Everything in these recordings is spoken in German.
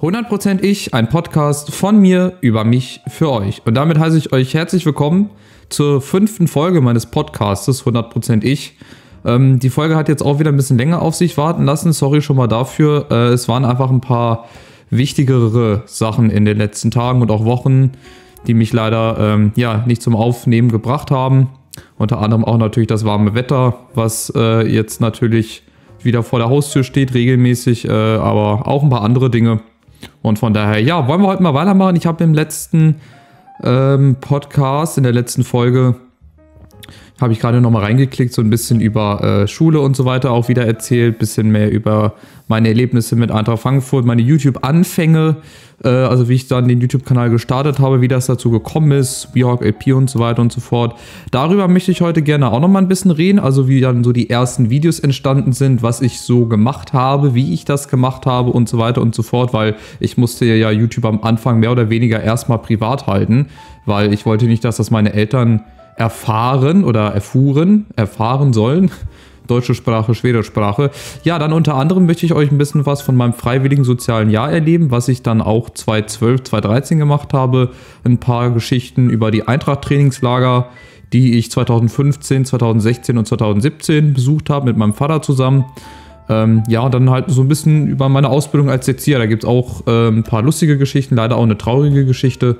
100% ich, ein Podcast von mir über mich für euch. Und damit heiße ich euch herzlich willkommen zur fünften Folge meines Podcastes 100% ich. Ähm, die Folge hat jetzt auch wieder ein bisschen länger auf sich warten lassen. Sorry schon mal dafür. Äh, es waren einfach ein paar wichtigere Sachen in den letzten Tagen und auch Wochen, die mich leider ähm, ja, nicht zum Aufnehmen gebracht haben. Unter anderem auch natürlich das warme Wetter, was äh, jetzt natürlich wieder vor der Haustür steht, regelmäßig, äh, aber auch ein paar andere Dinge. Und von daher, ja, wollen wir heute mal weitermachen. Ich habe im letzten ähm, Podcast, in der letzten Folge, habe ich gerade nochmal reingeklickt, so ein bisschen über äh, Schule und so weiter auch wieder erzählt, bisschen mehr über meine Erlebnisse mit Eintracht Frankfurt, meine YouTube-Anfänge, äh, also wie ich dann den YouTube-Kanal gestartet habe, wie das dazu gekommen ist, Behawk LP und so weiter und so fort. Darüber möchte ich heute gerne auch nochmal ein bisschen reden, also wie dann so die ersten Videos entstanden sind, was ich so gemacht habe, wie ich das gemacht habe und so weiter und so fort, weil ich musste ja YouTube am Anfang mehr oder weniger erstmal privat halten, weil ich wollte nicht, dass das meine Eltern erfahren oder erfuhren, erfahren sollen. Deutsche Sprache, Schwedische Sprache. Ja, dann unter anderem möchte ich euch ein bisschen was von meinem freiwilligen sozialen Jahr erleben, was ich dann auch 2012, 2013 gemacht habe. Ein paar Geschichten über die Eintracht-Trainingslager, die ich 2015, 2016 und 2017 besucht habe mit meinem Vater zusammen. Ähm, ja, und dann halt so ein bisschen über meine Ausbildung als Erzieher. Da gibt es auch äh, ein paar lustige Geschichten, leider auch eine traurige Geschichte.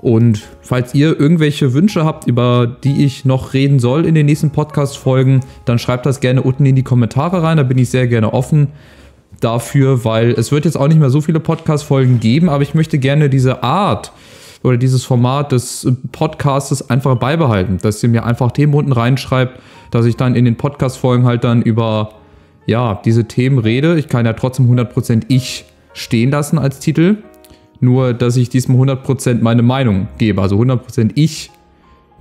Und falls ihr irgendwelche Wünsche habt, über die ich noch reden soll in den nächsten Podcast-Folgen, dann schreibt das gerne unten in die Kommentare rein. Da bin ich sehr gerne offen dafür, weil es wird jetzt auch nicht mehr so viele Podcast-Folgen geben, aber ich möchte gerne diese Art oder dieses Format des Podcastes einfach beibehalten, dass ihr mir einfach Themen unten reinschreibt, dass ich dann in den Podcast-Folgen halt dann über ja, diese Themen rede. Ich kann ja trotzdem 100% ich stehen lassen als Titel nur, dass ich diesem 100% meine Meinung gebe. Also 100% ich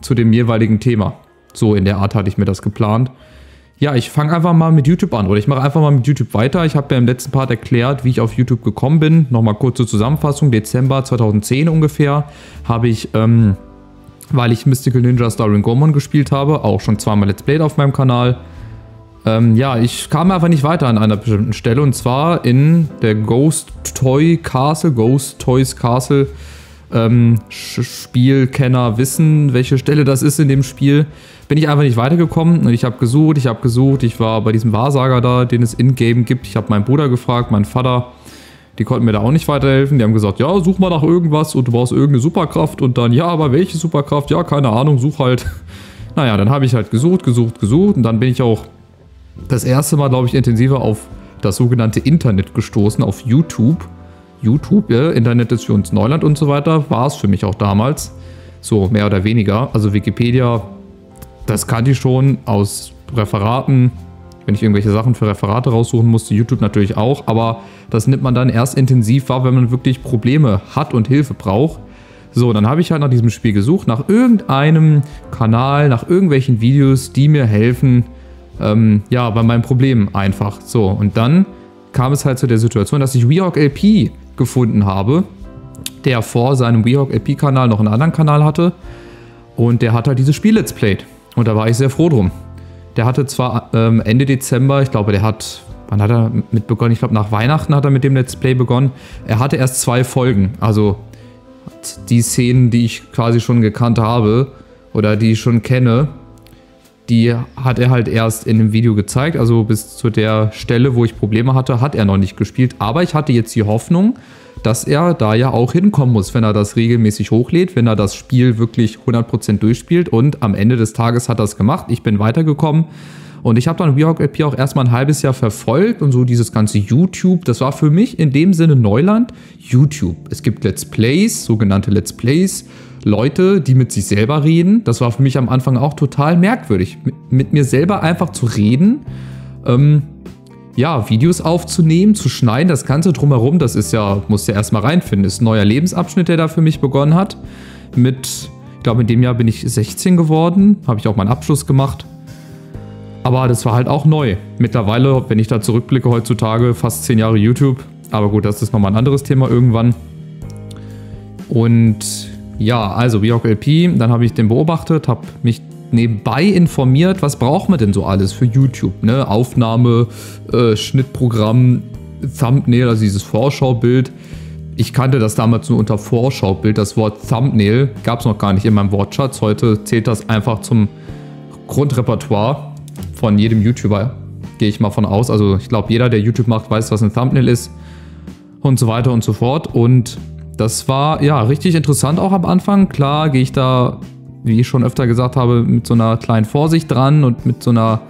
zu dem jeweiligen Thema. So in der Art hatte ich mir das geplant. Ja, ich fange einfach mal mit YouTube an oder ich mache einfach mal mit YouTube weiter. Ich habe ja im letzten Part erklärt, wie ich auf YouTube gekommen bin. Nochmal kurze Zusammenfassung. Dezember 2010 ungefähr habe ich, ähm, weil ich Mystical Ninja Starring Gormon gespielt habe, auch schon zweimal Let's Play auf meinem Kanal, ähm, ja, ich kam einfach nicht weiter an einer bestimmten Stelle und zwar in der Ghost Toy Castle, Ghost Toys Castle. Ähm, Spielkenner wissen, welche Stelle das ist in dem Spiel. Bin ich einfach nicht weitergekommen und ich habe gesucht, ich habe gesucht. Ich war bei diesem Wahrsager da, den es in-game gibt. Ich habe meinen Bruder gefragt, meinen Vater. Die konnten mir da auch nicht weiterhelfen. Die haben gesagt, ja, such mal nach irgendwas und du brauchst irgendeine Superkraft. Und dann, ja, aber welche Superkraft? Ja, keine Ahnung, such halt. Naja, dann habe ich halt gesucht, gesucht, gesucht. Und dann bin ich auch das erste Mal, glaube ich, intensiver auf das sogenannte Internet gestoßen, auf YouTube. YouTube, ja, Internet ist für uns Neuland und so weiter, war es für mich auch damals. So mehr oder weniger. Also Wikipedia, das kannte ich schon aus Referaten, wenn ich irgendwelche Sachen für Referate raussuchen musste, YouTube natürlich auch, aber das nimmt man dann erst intensiv wahr, wenn man wirklich Probleme hat und Hilfe braucht. So, dann habe ich halt nach diesem Spiel gesucht, nach irgendeinem Kanal, nach irgendwelchen Videos, die mir helfen, ähm, ja, bei meinem Problem einfach. So, und dann kam es halt zu der Situation, dass ich WeHawk LP gefunden habe, der vor seinem WeHawk LP-Kanal noch einen anderen Kanal hatte. Und der hat halt dieses Spiel Let's Played. Und da war ich sehr froh drum. Der hatte zwar ähm, Ende Dezember, ich glaube, der hat, wann hat er mit begonnen? Ich glaube, nach Weihnachten hat er mit dem Let's Play begonnen. Er hatte erst zwei Folgen. Also die Szenen, die ich quasi schon gekannt habe oder die ich schon kenne, die hat er halt erst in dem Video gezeigt. Also bis zu der Stelle, wo ich Probleme hatte, hat er noch nicht gespielt. Aber ich hatte jetzt die Hoffnung, dass er da ja auch hinkommen muss, wenn er das regelmäßig hochlädt, wenn er das Spiel wirklich 100% durchspielt. Und am Ende des Tages hat er es gemacht. Ich bin weitergekommen. Und ich habe dann Weehawk LP auch erstmal ein halbes Jahr verfolgt und so dieses ganze YouTube, das war für mich in dem Sinne Neuland. YouTube. Es gibt Let's Plays, sogenannte Let's Plays Leute, die mit sich selber reden. Das war für mich am Anfang auch total merkwürdig. Mit, mit mir selber einfach zu reden, ähm, ja, Videos aufzunehmen, zu schneiden, das Ganze drumherum, das ist ja, muss ja erstmal reinfinden. Ist ein neuer Lebensabschnitt, der da für mich begonnen hat. Mit, ich glaube, in dem Jahr bin ich 16 geworden, habe ich auch meinen Abschluss gemacht. Aber das war halt auch neu. Mittlerweile, wenn ich da zurückblicke heutzutage, fast 10 Jahre YouTube. Aber gut, das ist nochmal ein anderes Thema irgendwann. Und ja, also Björk LP, dann habe ich den beobachtet, habe mich nebenbei informiert, was braucht man denn so alles für YouTube? Ne? Aufnahme, äh, Schnittprogramm, Thumbnail, also dieses Vorschaubild. Ich kannte das damals nur unter Vorschaubild. Das Wort Thumbnail gab es noch gar nicht in meinem Wortschatz. Heute zählt das einfach zum Grundrepertoire von jedem YouTuber. Gehe ich mal von aus. Also ich glaube, jeder, der YouTube macht, weiß, was ein Thumbnail ist. Und so weiter und so fort. Und das war ja richtig interessant auch am Anfang. Klar gehe ich da, wie ich schon öfter gesagt habe, mit so einer kleinen Vorsicht dran und mit so einer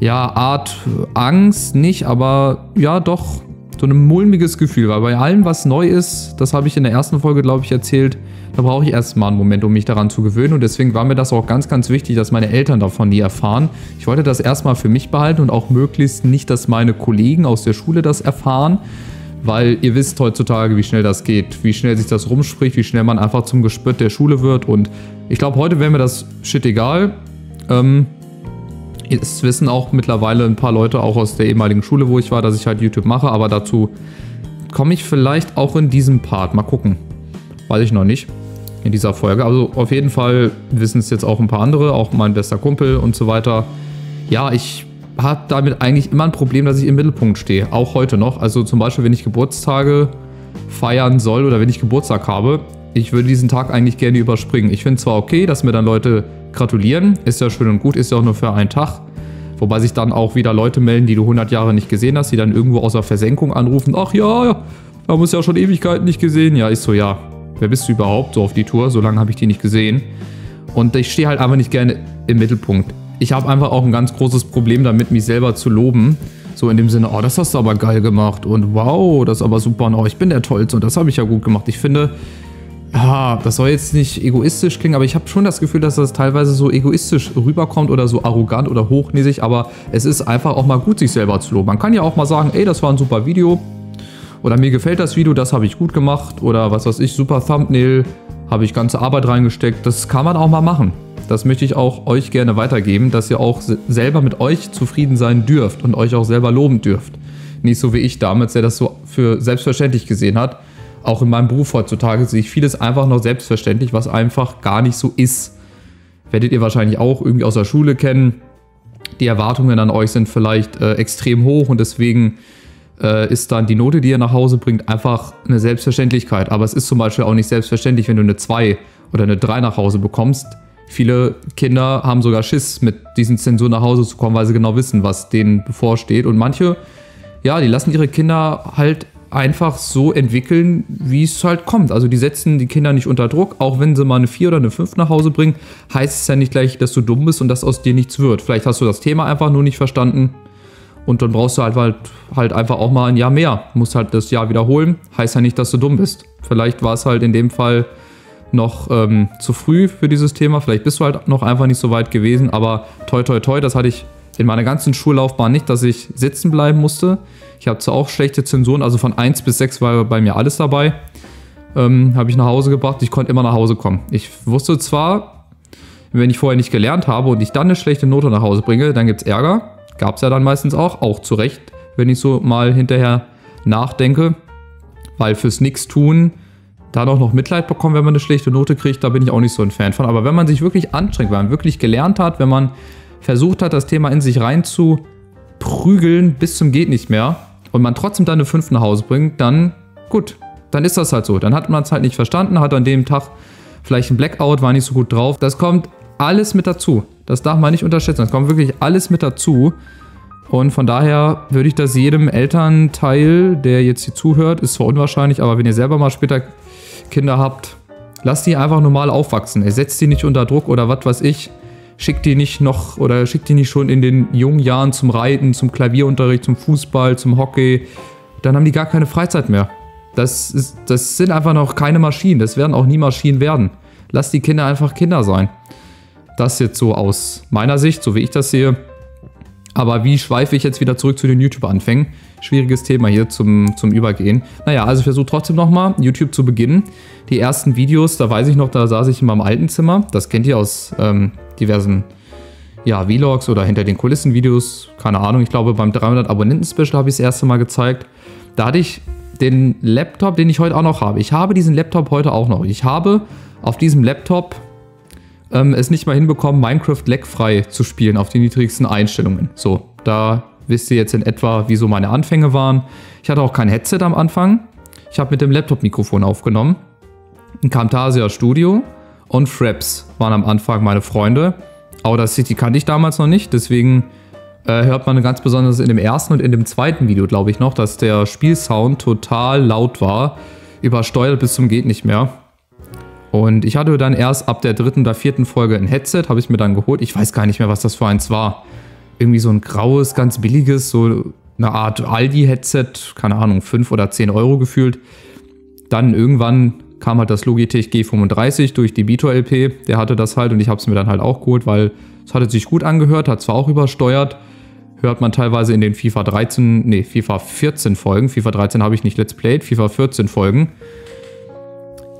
ja, Art Angst nicht, aber ja, doch so ein mulmiges Gefühl, weil bei allem, was neu ist, das habe ich in der ersten Folge, glaube ich, erzählt, da brauche ich erstmal einen Moment, um mich daran zu gewöhnen. Und deswegen war mir das auch ganz, ganz wichtig, dass meine Eltern davon nie erfahren. Ich wollte das erstmal für mich behalten und auch möglichst nicht, dass meine Kollegen aus der Schule das erfahren, weil ihr wisst heutzutage, wie schnell das geht, wie schnell sich das rumspricht, wie schnell man einfach zum Gespött der Schule wird. Und ich glaube, heute wäre mir das shit egal. Ähm, es wissen auch mittlerweile ein paar Leute, auch aus der ehemaligen Schule, wo ich war, dass ich halt YouTube mache, aber dazu komme ich vielleicht auch in diesem Part. Mal gucken. Weiß ich noch nicht. In dieser Folge. Also auf jeden Fall wissen es jetzt auch ein paar andere, auch mein bester Kumpel und so weiter. Ja, ich habe damit eigentlich immer ein Problem, dass ich im Mittelpunkt stehe. Auch heute noch. Also zum Beispiel, wenn ich Geburtstage feiern soll oder wenn ich Geburtstag habe, ich würde diesen Tag eigentlich gerne überspringen. Ich finde zwar okay, dass mir dann Leute gratulieren, ist ja schön und gut, ist ja auch nur für einen Tag. Wobei sich dann auch wieder Leute melden, die du 100 Jahre nicht gesehen hast, die dann irgendwo aus der Versenkung anrufen. Ach ja, wir haben uns ja schon Ewigkeiten nicht gesehen. Ja, ich so, ja, wer bist du überhaupt so auf die Tour? So lange habe ich die nicht gesehen. Und ich stehe halt einfach nicht gerne im Mittelpunkt. Ich habe einfach auch ein ganz großes Problem damit, mich selber zu loben. So in dem Sinne, oh, das hast du aber geil gemacht und wow, das ist aber super und oh, ich bin der Tollste und das habe ich ja gut gemacht. Ich finde, ja, das soll jetzt nicht egoistisch klingen, aber ich habe schon das Gefühl, dass das teilweise so egoistisch rüberkommt oder so arrogant oder hochnäsig, aber es ist einfach auch mal gut, sich selber zu loben. Man kann ja auch mal sagen, ey, das war ein super Video oder mir gefällt das Video, das habe ich gut gemacht oder was weiß ich, super Thumbnail, habe ich ganze Arbeit reingesteckt. Das kann man auch mal machen. Das möchte ich auch euch gerne weitergeben, dass ihr auch selber mit euch zufrieden sein dürft und euch auch selber loben dürft. Nicht so wie ich damals, der das so für selbstverständlich gesehen hat auch in meinem Beruf heutzutage sehe ich vieles einfach noch selbstverständlich, was einfach gar nicht so ist. Werdet ihr wahrscheinlich auch irgendwie aus der Schule kennen. Die Erwartungen an euch sind vielleicht äh, extrem hoch und deswegen äh, ist dann die Note, die ihr nach Hause bringt, einfach eine Selbstverständlichkeit. Aber es ist zum Beispiel auch nicht selbstverständlich, wenn du eine 2 oder eine 3 nach Hause bekommst. Viele Kinder haben sogar Schiss, mit diesen Zensuren nach Hause zu kommen, weil sie genau wissen, was denen bevorsteht. Und manche, ja, die lassen ihre Kinder halt einfach so entwickeln, wie es halt kommt. Also die setzen die Kinder nicht unter Druck, auch wenn sie mal eine 4 oder eine 5 nach Hause bringen, heißt es ja nicht gleich, dass du dumm bist und dass aus dir nichts wird. Vielleicht hast du das Thema einfach nur nicht verstanden und dann brauchst du halt, halt, halt einfach auch mal ein Jahr mehr. Musst halt das Jahr wiederholen, heißt ja nicht, dass du dumm bist. Vielleicht war es halt in dem Fall noch ähm, zu früh für dieses Thema, vielleicht bist du halt noch einfach nicht so weit gewesen, aber toi toi toi, das hatte ich in meiner ganzen Schullaufbahn nicht, dass ich sitzen bleiben musste. Ich habe zwar auch schlechte Zensuren, also von 1 bis 6 war bei mir alles dabei. Ähm, habe ich nach Hause gebracht, ich konnte immer nach Hause kommen. Ich wusste zwar, wenn ich vorher nicht gelernt habe und ich dann eine schlechte Note nach Hause bringe, dann gibt es Ärger. Gab es ja dann meistens auch, auch zu Recht, wenn ich so mal hinterher nachdenke. Weil fürs Nix tun, da noch Mitleid bekommen, wenn man eine schlechte Note kriegt, da bin ich auch nicht so ein Fan von. Aber wenn man sich wirklich anstrengt, wenn man wirklich gelernt hat, wenn man versucht hat, das Thema in sich reinzuprügeln bis zum geht nicht mehr und man trotzdem dann eine 5 nach Hause bringt, dann gut, dann ist das halt so. Dann hat man es halt nicht verstanden, hat an dem Tag vielleicht ein Blackout, war nicht so gut drauf. Das kommt alles mit dazu. Das darf man nicht unterschätzen. Das kommt wirklich alles mit dazu. Und von daher würde ich das jedem Elternteil, der jetzt hier zuhört, ist zwar unwahrscheinlich, aber wenn ihr selber mal später Kinder habt, lasst die einfach normal aufwachsen. Ihr setzt die nicht unter Druck oder was weiß ich schickt die nicht noch oder schickt die nicht schon in den jungen Jahren zum Reiten, zum Klavierunterricht, zum Fußball, zum Hockey, dann haben die gar keine Freizeit mehr. Das, ist, das sind einfach noch keine Maschinen, das werden auch nie Maschinen werden. Lass die Kinder einfach Kinder sein. Das jetzt so aus meiner Sicht, so wie ich das sehe. Aber wie schweife ich jetzt wieder zurück zu den YouTube-Anfängen? Schwieriges Thema hier zum, zum Übergehen. Naja, also ich versuche trotzdem nochmal YouTube zu beginnen. Die ersten Videos, da weiß ich noch, da saß ich in meinem alten Zimmer. Das kennt ihr aus ähm, diversen ja, Vlogs oder hinter den Kulissen-Videos. Keine Ahnung, ich glaube beim 300 Abonnenten-Special habe ich das erste Mal gezeigt. Da hatte ich den Laptop, den ich heute auch noch habe. Ich habe diesen Laptop heute auch noch. Ich habe auf diesem Laptop ähm, es nicht mal hinbekommen, Minecraft leckfrei zu spielen auf den niedrigsten Einstellungen. So, da wisst ihr jetzt in etwa, wieso meine Anfänge waren. Ich hatte auch kein Headset am Anfang. Ich habe mit dem Laptop-Mikrofon aufgenommen. Ein Camtasia Studio und Fraps waren am Anfang meine Freunde. Audacity kannte ich damals noch nicht, deswegen äh, hört man ganz besonders in dem ersten und in dem zweiten Video, glaube ich noch, dass der Spielsound total laut war, übersteuert bis zum geht nicht mehr. Und ich hatte dann erst ab der dritten oder vierten Folge ein Headset, habe ich mir dann geholt. Ich weiß gar nicht mehr, was das für eins war. Irgendwie so ein graues, ganz billiges, so eine Art Aldi-Headset, keine Ahnung, 5 oder 10 Euro gefühlt. Dann irgendwann kam halt das Logitech G35 durch die Bito LP. Der hatte das halt und ich habe es mir dann halt auch geholt, weil es hatte sich gut angehört, hat zwar auch übersteuert. Hört man teilweise in den FIFA 13, nee, FIFA 14 Folgen. FIFA 13 habe ich nicht Let's Played, FIFA 14 Folgen.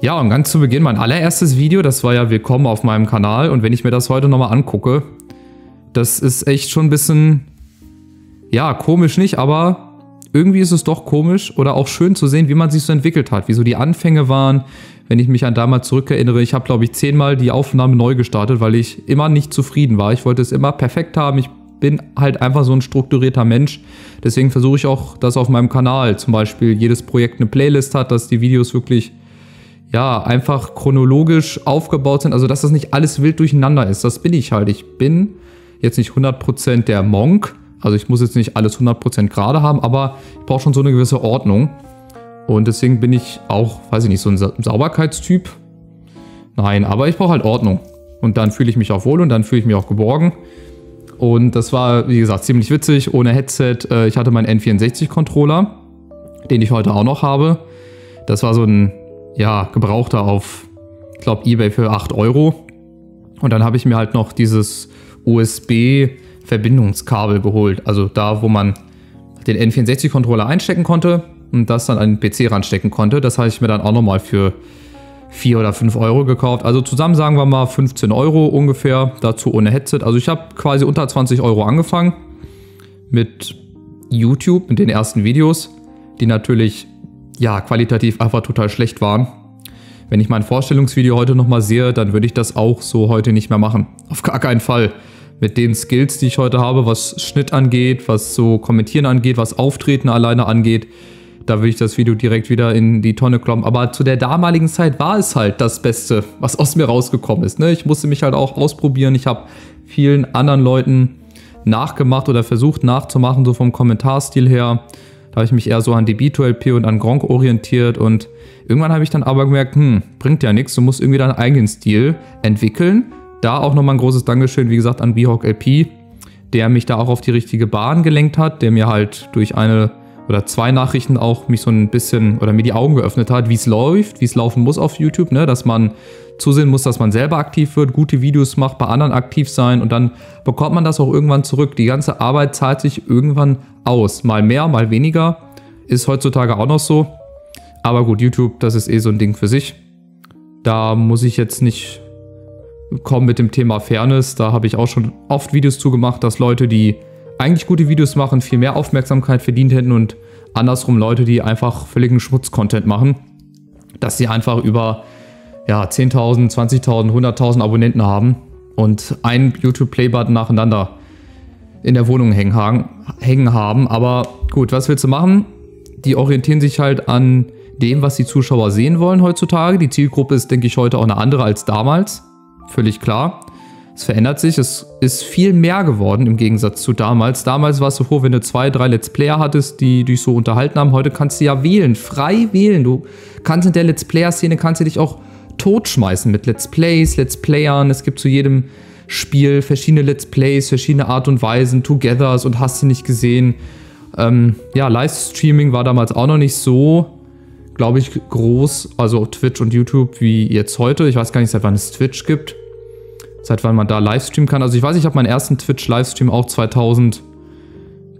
Ja, und ganz zu Beginn mein allererstes Video, das war ja Willkommen auf meinem Kanal. Und wenn ich mir das heute nochmal angucke, das ist echt schon ein bisschen, ja, komisch nicht, aber irgendwie ist es doch komisch oder auch schön zu sehen, wie man sich so entwickelt hat, wie so die Anfänge waren. Wenn ich mich an damals zurückerinnere, ich habe, glaube ich, zehnmal die Aufnahme neu gestartet, weil ich immer nicht zufrieden war. Ich wollte es immer perfekt haben. Ich bin halt einfach so ein strukturierter Mensch. Deswegen versuche ich auch, dass auf meinem Kanal zum Beispiel jedes Projekt eine Playlist hat, dass die Videos wirklich ja, einfach chronologisch aufgebaut sind. Also, dass das nicht alles wild durcheinander ist. Das bin ich halt. Ich bin jetzt nicht 100% der Monk, also ich muss jetzt nicht alles 100% gerade haben, aber ich brauche schon so eine gewisse Ordnung. Und deswegen bin ich auch, weiß ich nicht, so ein Sa Sauberkeitstyp. Nein, aber ich brauche halt Ordnung. Und dann fühle ich mich auch wohl und dann fühle ich mich auch geborgen. Und das war, wie gesagt, ziemlich witzig, ohne Headset. Äh, ich hatte meinen N64-Controller, den ich heute auch noch habe. Das war so ein, ja, gebrauchter auf, ich glaube, Ebay für 8 Euro. Und dann habe ich mir halt noch dieses USB Verbindungskabel geholt. Also da, wo man den N64-Controller einstecken konnte und das dann an den PC ranstecken konnte. Das habe ich mir dann auch nochmal für 4 oder 5 Euro gekauft. Also zusammen sagen wir mal 15 Euro ungefähr, dazu ohne Headset. Also ich habe quasi unter 20 Euro angefangen mit YouTube, mit den ersten Videos, die natürlich ja qualitativ einfach total schlecht waren. Wenn ich mein Vorstellungsvideo heute nochmal sehe, dann würde ich das auch so heute nicht mehr machen. Auf gar keinen Fall mit den Skills, die ich heute habe, was Schnitt angeht, was so Kommentieren angeht, was Auftreten alleine angeht, da würde ich das Video direkt wieder in die Tonne kloppen. Aber zu der damaligen Zeit war es halt das Beste, was aus mir rausgekommen ist. Ne? Ich musste mich halt auch ausprobieren. Ich habe vielen anderen Leuten nachgemacht oder versucht nachzumachen, so vom Kommentarstil her. Da habe ich mich eher so an die B2LP und an Gronk orientiert und irgendwann habe ich dann aber gemerkt, hm, bringt ja nichts, du musst irgendwie deinen eigenen Stil entwickeln. Da auch nochmal ein großes Dankeschön, wie gesagt, an Behawk LP, der mich da auch auf die richtige Bahn gelenkt hat, der mir halt durch eine oder zwei Nachrichten auch mich so ein bisschen oder mir die Augen geöffnet hat, wie es läuft, wie es laufen muss auf YouTube, ne? dass man zusehen muss, dass man selber aktiv wird, gute Videos macht, bei anderen aktiv sein und dann bekommt man das auch irgendwann zurück. Die ganze Arbeit zahlt sich irgendwann aus. Mal mehr, mal weniger. Ist heutzutage auch noch so. Aber gut, YouTube, das ist eh so ein Ding für sich. Da muss ich jetzt nicht kommen mit dem Thema Fairness. Da habe ich auch schon oft Videos zugemacht, dass Leute, die eigentlich gute Videos machen, viel mehr Aufmerksamkeit verdient hätten und andersrum Leute, die einfach völligen Schmutz-Content machen, dass sie einfach über ja, 10.000, 20.000, 100.000 Abonnenten haben und einen YouTube-Play-Button nacheinander in der Wohnung hängen, hängen haben. Aber gut, was willst du machen? Die orientieren sich halt an dem, was die Zuschauer sehen wollen heutzutage. Die Zielgruppe ist, denke ich, heute auch eine andere als damals völlig klar. Es verändert sich, es ist viel mehr geworden im Gegensatz zu damals. Damals war es so wenn du zwei, drei Let's Player hattest, die dich so unterhalten haben. Heute kannst du ja wählen, frei wählen. Du kannst in der Let's Player-Szene kannst du dich auch totschmeißen mit Let's Plays, Let's Playern. Es gibt zu jedem Spiel verschiedene Let's Plays, verschiedene Art und Weisen, Togethers und hast du nicht gesehen. Ähm, ja, Livestreaming war damals auch noch nicht so glaube ich, groß, also Twitch und YouTube wie jetzt heute. Ich weiß gar nicht, seit wann es Twitch gibt. Seit wann man da Livestreamen kann. Also ich weiß, ich habe meinen ersten Twitch-Livestream auch 2000,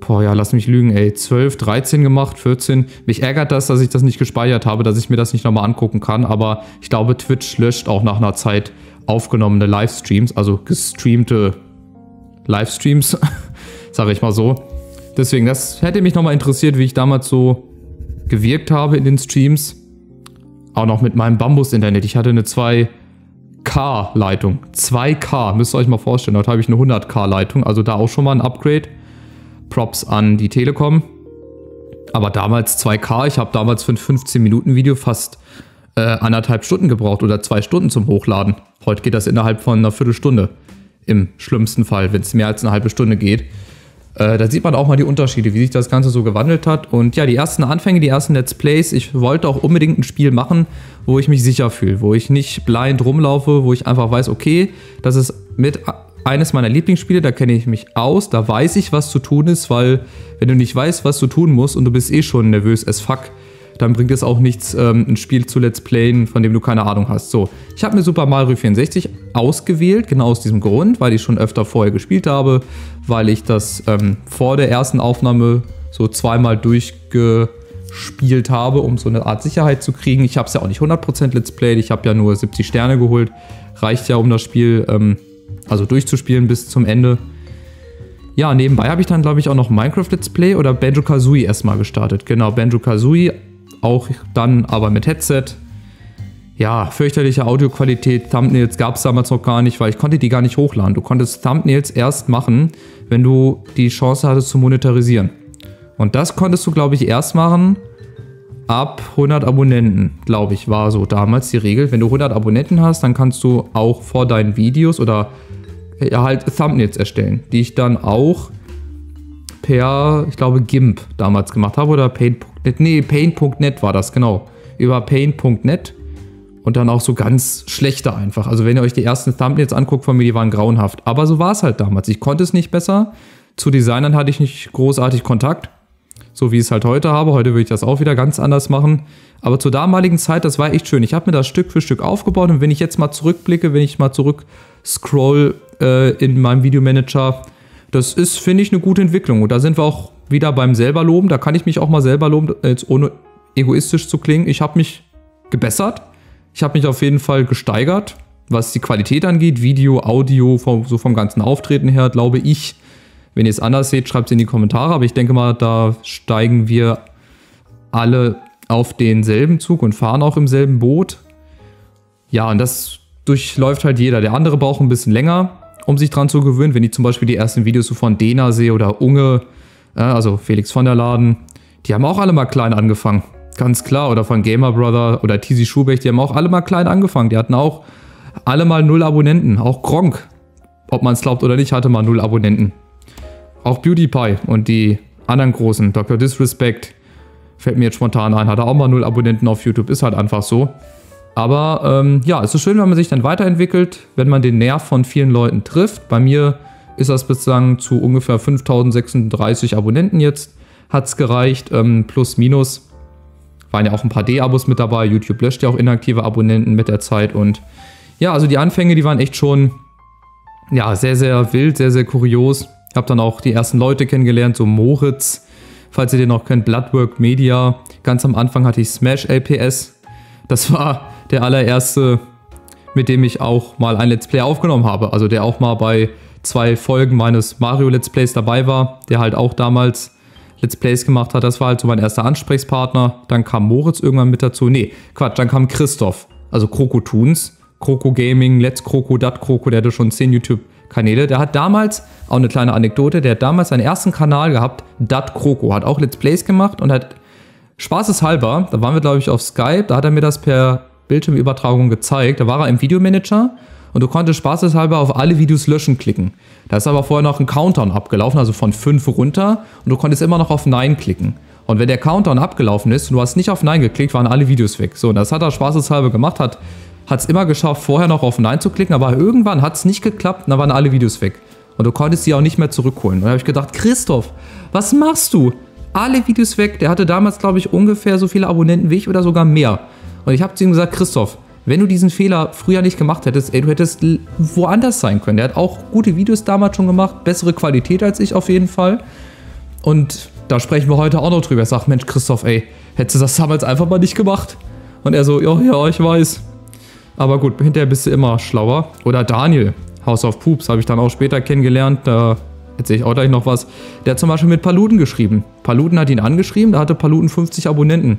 boah ja, lass mich lügen, ey, 12, 13 gemacht, 14. Mich ärgert das, dass ich das nicht gespeichert habe, dass ich mir das nicht nochmal angucken kann. Aber ich glaube, Twitch löscht auch nach einer Zeit aufgenommene Livestreams, also gestreamte Livestreams, sage ich mal so. Deswegen, das hätte mich nochmal interessiert, wie ich damals so gewirkt habe in den Streams. Auch noch mit meinem Bambus-Internet. Ich hatte eine 2K-Leitung. 2K, müsst ihr euch mal vorstellen. Dort habe ich eine 100K-Leitung, also da auch schon mal ein Upgrade. Props an die Telekom. Aber damals 2K, ich habe damals für ein 15-Minuten-Video fast äh, anderthalb Stunden gebraucht oder zwei Stunden zum Hochladen. Heute geht das innerhalb von einer Viertelstunde. Im schlimmsten Fall, wenn es mehr als eine halbe Stunde geht. Äh, da sieht man auch mal die Unterschiede, wie sich das Ganze so gewandelt hat. Und ja, die ersten Anfänge, die ersten Let's Plays, ich wollte auch unbedingt ein Spiel machen, wo ich mich sicher fühle, wo ich nicht blind rumlaufe, wo ich einfach weiß, okay, das ist mit eines meiner Lieblingsspiele, da kenne ich mich aus, da weiß ich, was zu tun ist, weil wenn du nicht weißt, was du tun musst und du bist eh schon nervös as fuck, dann bringt es auch nichts, ähm, ein Spiel zu Let's Playen, von dem du keine Ahnung hast. So, ich habe mir Super Mario 64 ausgewählt, genau aus diesem Grund, weil ich schon öfter vorher gespielt habe, weil ich das ähm, vor der ersten Aufnahme so zweimal durchgespielt habe, um so eine Art Sicherheit zu kriegen. Ich habe es ja auch nicht 100% Let's Played, ich habe ja nur 70 Sterne geholt. Reicht ja, um das Spiel ähm, also durchzuspielen bis zum Ende. Ja, nebenbei habe ich dann, glaube ich, auch noch Minecraft Let's Play oder Banjo Kazooie erstmal gestartet. Genau, Banjo Kazooie, auch dann aber mit Headset. Ja, fürchterliche Audioqualität. Thumbnails gab es damals noch gar nicht, weil ich konnte die gar nicht hochladen. Du konntest Thumbnails erst machen, wenn du die Chance hattest zu monetarisieren. Und das konntest du, glaube ich, erst machen ab 100 Abonnenten, glaube ich, war so damals die Regel. Wenn du 100 Abonnenten hast, dann kannst du auch vor deinen Videos oder ja, halt Thumbnails erstellen, die ich dann auch per, ich glaube, GIMP damals gemacht habe oder Paint.net. Nee, Paint.net war das, genau. Über Paint.net und dann auch so ganz schlechte einfach. Also wenn ihr euch die ersten Thumbnails anguckt von mir, die waren grauenhaft. Aber so war es halt damals. Ich konnte es nicht besser. Zu Designern hatte ich nicht großartig Kontakt. So wie ich es halt heute habe. Heute würde ich das auch wieder ganz anders machen. Aber zur damaligen Zeit, das war echt schön. Ich habe mir das Stück für Stück aufgebaut und wenn ich jetzt mal zurückblicke, wenn ich mal zurück scroll äh, in meinem Videomanager, das ist, finde ich, eine gute Entwicklung. Und da sind wir auch wieder beim selber loben. Da kann ich mich auch mal selber loben, jetzt ohne egoistisch zu klingen. Ich habe mich gebessert. Ich habe mich auf jeden Fall gesteigert, was die Qualität angeht. Video, Audio, vom, so vom ganzen Auftreten her, glaube ich. Wenn ihr es anders seht, schreibt es in die Kommentare. Aber ich denke mal, da steigen wir alle auf denselben Zug und fahren auch im selben Boot. Ja, und das durchläuft halt jeder. Der andere braucht ein bisschen länger, um sich dran zu gewöhnen. Wenn ich zum Beispiel die ersten Videos so von Dena sehe oder Unge, also Felix von der Laden, die haben auch alle mal klein angefangen. Ganz klar. Oder von Gamer Brother oder Tizi Schubeck, die haben auch alle mal klein angefangen. Die hatten auch alle mal null Abonnenten. Auch Gronk, ob man es glaubt oder nicht, hatte mal null Abonnenten. Auch Beauty Pie und die anderen großen, Dr. Disrespect, fällt mir jetzt spontan ein, hatte auch mal null Abonnenten auf YouTube, ist halt einfach so. Aber ähm, ja, es ist schön, wenn man sich dann weiterentwickelt, wenn man den Nerv von vielen Leuten trifft. Bei mir ist das bislang zu ungefähr 5036 Abonnenten jetzt, hat es gereicht, ähm, plus minus. Waren ja auch ein paar D-Abos mit dabei. YouTube löscht ja auch inaktive Abonnenten mit der Zeit. Und ja, also die Anfänge, die waren echt schon ja, sehr, sehr wild, sehr, sehr kurios. Ich habe dann auch die ersten Leute kennengelernt, so Moritz, falls ihr den noch kennt, Bloodwork Media. Ganz am Anfang hatte ich Smash LPS. Das war der allererste, mit dem ich auch mal ein Let's Play aufgenommen habe. Also der auch mal bei zwei Folgen meines Mario Let's Plays dabei war, der halt auch damals Let's Plays gemacht hat. Das war halt so mein erster Ansprechpartner. Dann kam Moritz irgendwann mit dazu. Nee, Quatsch, dann kam Christoph, also Kroko Toons. Kroko Gaming, Let's Kroko, Dat Kroko, der hatte schon 10 YouTube-Kanäle. Der hat damals, auch eine kleine Anekdote, der hat damals seinen ersten Kanal gehabt, Dat Kroko, hat auch Let's Plays gemacht und hat spaßeshalber, da waren wir glaube ich auf Skype, da hat er mir das per Bildschirmübertragung gezeigt. Da war er im Videomanager und du konntest spaßeshalber auf alle Videos löschen klicken. Da ist aber vorher noch ein Countdown abgelaufen, also von 5 runter und du konntest immer noch auf Nein klicken. Und wenn der Countdown abgelaufen ist und du hast nicht auf Nein geklickt, waren alle Videos weg. So, und das hat er spaßeshalber gemacht, hat es immer geschafft, vorher noch auf Nein zu klicken, aber irgendwann hat es nicht geklappt und dann waren alle Videos weg. Und du konntest sie auch nicht mehr zurückholen. Und da habe ich gedacht, Christoph, was machst du? Alle Videos weg. Der hatte damals, glaube ich, ungefähr so viele Abonnenten wie ich oder sogar mehr. Und ich habe zu ihm gesagt, Christoph, wenn du diesen Fehler früher nicht gemacht hättest, ey, du hättest woanders sein können. Der hat auch gute Videos damals schon gemacht, bessere Qualität als ich auf jeden Fall. Und da sprechen wir heute auch noch drüber. Er sagt, Mensch, Christoph, ey, hättest du das damals einfach mal nicht gemacht? Und er so, ja, ja, ich weiß. Aber gut, hinterher bist du immer schlauer. Oder Daniel, House of Poops, habe ich dann auch später kennengelernt. Da erzähle ich auch gleich noch was. Der hat zum Beispiel mit Paluten geschrieben. Paluten hat ihn angeschrieben, da hatte Paluten 50 Abonnenten.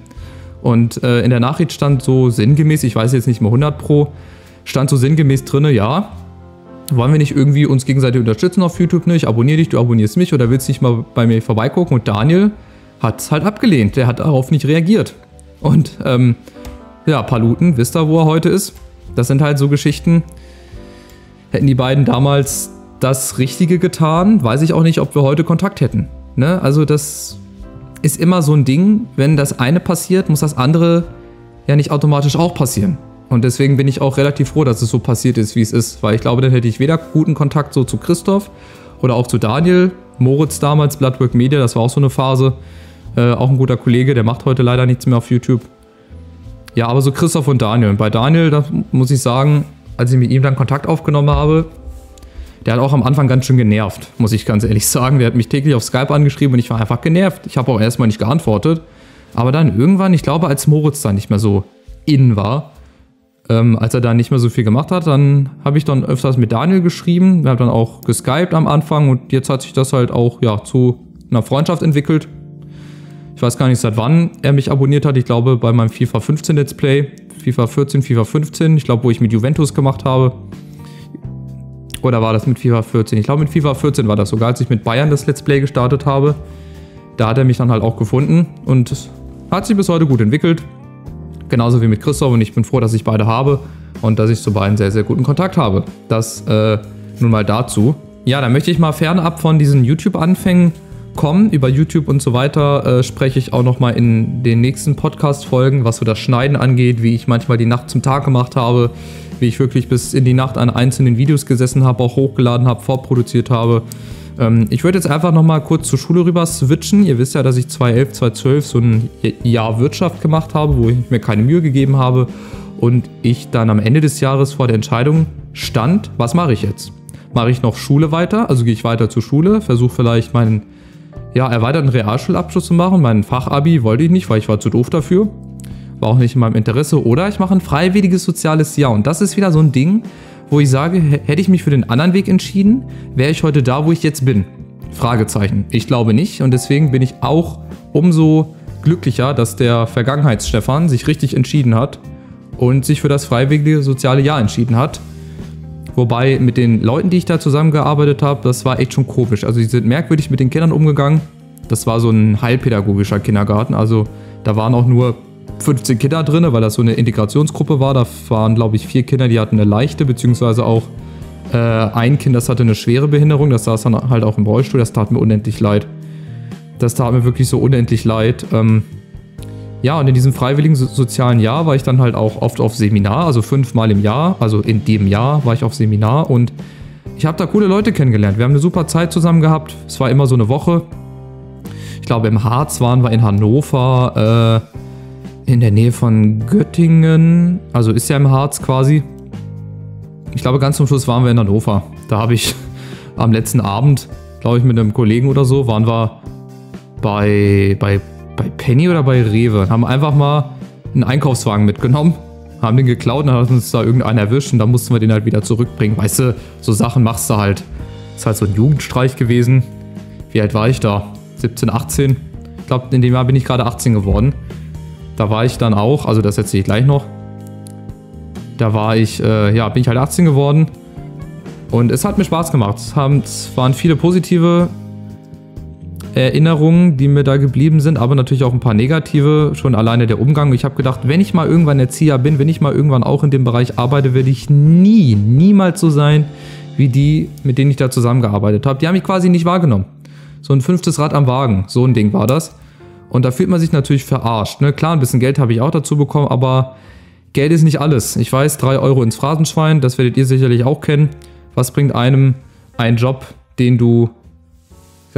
Und äh, in der Nachricht stand so sinngemäß, ich weiß jetzt nicht mehr 100 pro, stand so sinngemäß drinne, ja, wollen wir nicht irgendwie uns gegenseitig unterstützen auf YouTube? Ne? Ich abonniere dich, du abonnierst mich oder willst nicht mal bei mir vorbeigucken? Und Daniel hat es halt abgelehnt. Der hat darauf nicht reagiert. Und ähm, ja, Paluten, wisst ihr, wo er heute ist? Das sind halt so Geschichten. Hätten die beiden damals das Richtige getan, weiß ich auch nicht, ob wir heute Kontakt hätten. Ne? Also das ist immer so ein Ding, wenn das eine passiert, muss das andere ja nicht automatisch auch passieren. Und deswegen bin ich auch relativ froh, dass es so passiert ist, wie es ist, weil ich glaube, dann hätte ich weder guten Kontakt so zu Christoph oder auch zu Daniel, Moritz damals, Bloodwork Media, das war auch so eine Phase, äh, auch ein guter Kollege, der macht heute leider nichts mehr auf YouTube. Ja, aber so Christoph und Daniel. Und bei Daniel, da muss ich sagen, als ich mit ihm dann Kontakt aufgenommen habe, der hat auch am Anfang ganz schön genervt, muss ich ganz ehrlich sagen. Der hat mich täglich auf Skype angeschrieben und ich war einfach genervt. Ich habe auch erstmal nicht geantwortet. Aber dann irgendwann, ich glaube, als Moritz dann nicht mehr so in war, ähm, als er da nicht mehr so viel gemacht hat, dann habe ich dann öfters mit Daniel geschrieben. Wir haben dann auch geskypt am Anfang und jetzt hat sich das halt auch ja, zu einer Freundschaft entwickelt. Ich weiß gar nicht, seit wann er mich abonniert hat. Ich glaube, bei meinem FIFA 15 Let's Play, FIFA 14, FIFA 15, ich glaube, wo ich mit Juventus gemacht habe. Oder war das mit FIFA 14? Ich glaube, mit FIFA 14 war das sogar, als ich mit Bayern das Let's Play gestartet habe. Da hat er mich dann halt auch gefunden und hat sich bis heute gut entwickelt. Genauso wie mit Christoph und ich bin froh, dass ich beide habe und dass ich zu beiden sehr, sehr guten Kontakt habe. Das äh, nun mal dazu. Ja, dann möchte ich mal fernab von diesen YouTube-Anfängen kommen. Über YouTube und so weiter äh, spreche ich auch nochmal in den nächsten Podcast-Folgen, was so das Schneiden angeht, wie ich manchmal die Nacht zum Tag gemacht habe, wie ich wirklich bis in die Nacht an einzelnen Videos gesessen habe, auch hochgeladen habe, vorproduziert habe. Ähm, ich würde jetzt einfach nochmal kurz zur Schule rüber switchen. Ihr wisst ja, dass ich 2011, 2012 so ein Jahr Wirtschaft gemacht habe, wo ich mir keine Mühe gegeben habe und ich dann am Ende des Jahres vor der Entscheidung stand, was mache ich jetzt? Mache ich noch Schule weiter, also gehe ich weiter zur Schule, versuche vielleicht meinen ja, erweiterten Realschulabschluss zu machen. Mein Fachabi wollte ich nicht, weil ich war zu doof dafür. War auch nicht in meinem Interesse. Oder ich mache ein freiwilliges soziales Jahr. Und das ist wieder so ein Ding, wo ich sage, hätte ich mich für den anderen Weg entschieden, wäre ich heute da, wo ich jetzt bin. Fragezeichen. Ich glaube nicht. Und deswegen bin ich auch umso glücklicher, dass der Vergangenheitsstefan sich richtig entschieden hat und sich für das freiwillige soziale Jahr entschieden hat. Wobei mit den Leuten, die ich da zusammengearbeitet habe, das war echt schon komisch. Also die sind merkwürdig mit den Kindern umgegangen. Das war so ein heilpädagogischer Kindergarten. Also da waren auch nur 15 Kinder drin, weil das so eine Integrationsgruppe war. Da waren, glaube ich, vier Kinder, die hatten eine leichte, beziehungsweise auch äh, ein Kind, das hatte eine schwere Behinderung. Das saß dann halt auch im Rollstuhl. Das tat mir unendlich leid. Das tat mir wirklich so unendlich leid. Ähm, ja, und in diesem freiwilligen so sozialen Jahr war ich dann halt auch oft auf Seminar, also fünfmal im Jahr, also in dem Jahr war ich auf Seminar und ich habe da coole Leute kennengelernt. Wir haben eine super Zeit zusammen gehabt. Es war immer so eine Woche. Ich glaube, im Harz waren wir in Hannover, äh, in der Nähe von Göttingen. Also ist ja im Harz quasi. Ich glaube, ganz zum Schluss waren wir in Hannover. Da habe ich am letzten Abend, glaube ich, mit einem Kollegen oder so, waren wir bei, bei bei Penny oder bei Rewe. Haben einfach mal einen Einkaufswagen mitgenommen, haben den geklaut und dann hat uns da irgendeiner erwischt und dann mussten wir den halt wieder zurückbringen. Weißt du, so Sachen machst du halt. Ist halt so ein Jugendstreich gewesen. Wie alt war ich da? 17, 18? Ich glaube, in dem Jahr bin ich gerade 18 geworden. Da war ich dann auch, also das erzähle ich gleich noch. Da war ich, äh, ja, bin ich halt 18 geworden. Und es hat mir Spaß gemacht. Es, haben, es waren viele positive Erinnerungen, die mir da geblieben sind, aber natürlich auch ein paar negative, schon alleine der Umgang. Ich habe gedacht, wenn ich mal irgendwann Erzieher bin, wenn ich mal irgendwann auch in dem Bereich arbeite, werde ich nie, niemals so sein wie die, mit denen ich da zusammengearbeitet habe. Die haben mich quasi nicht wahrgenommen. So ein fünftes Rad am Wagen, so ein Ding war das. Und da fühlt man sich natürlich verarscht. Ne? Klar, ein bisschen Geld habe ich auch dazu bekommen, aber Geld ist nicht alles. Ich weiß, drei Euro ins Phrasenschwein, das werdet ihr sicherlich auch kennen. Was bringt einem ein Job, den du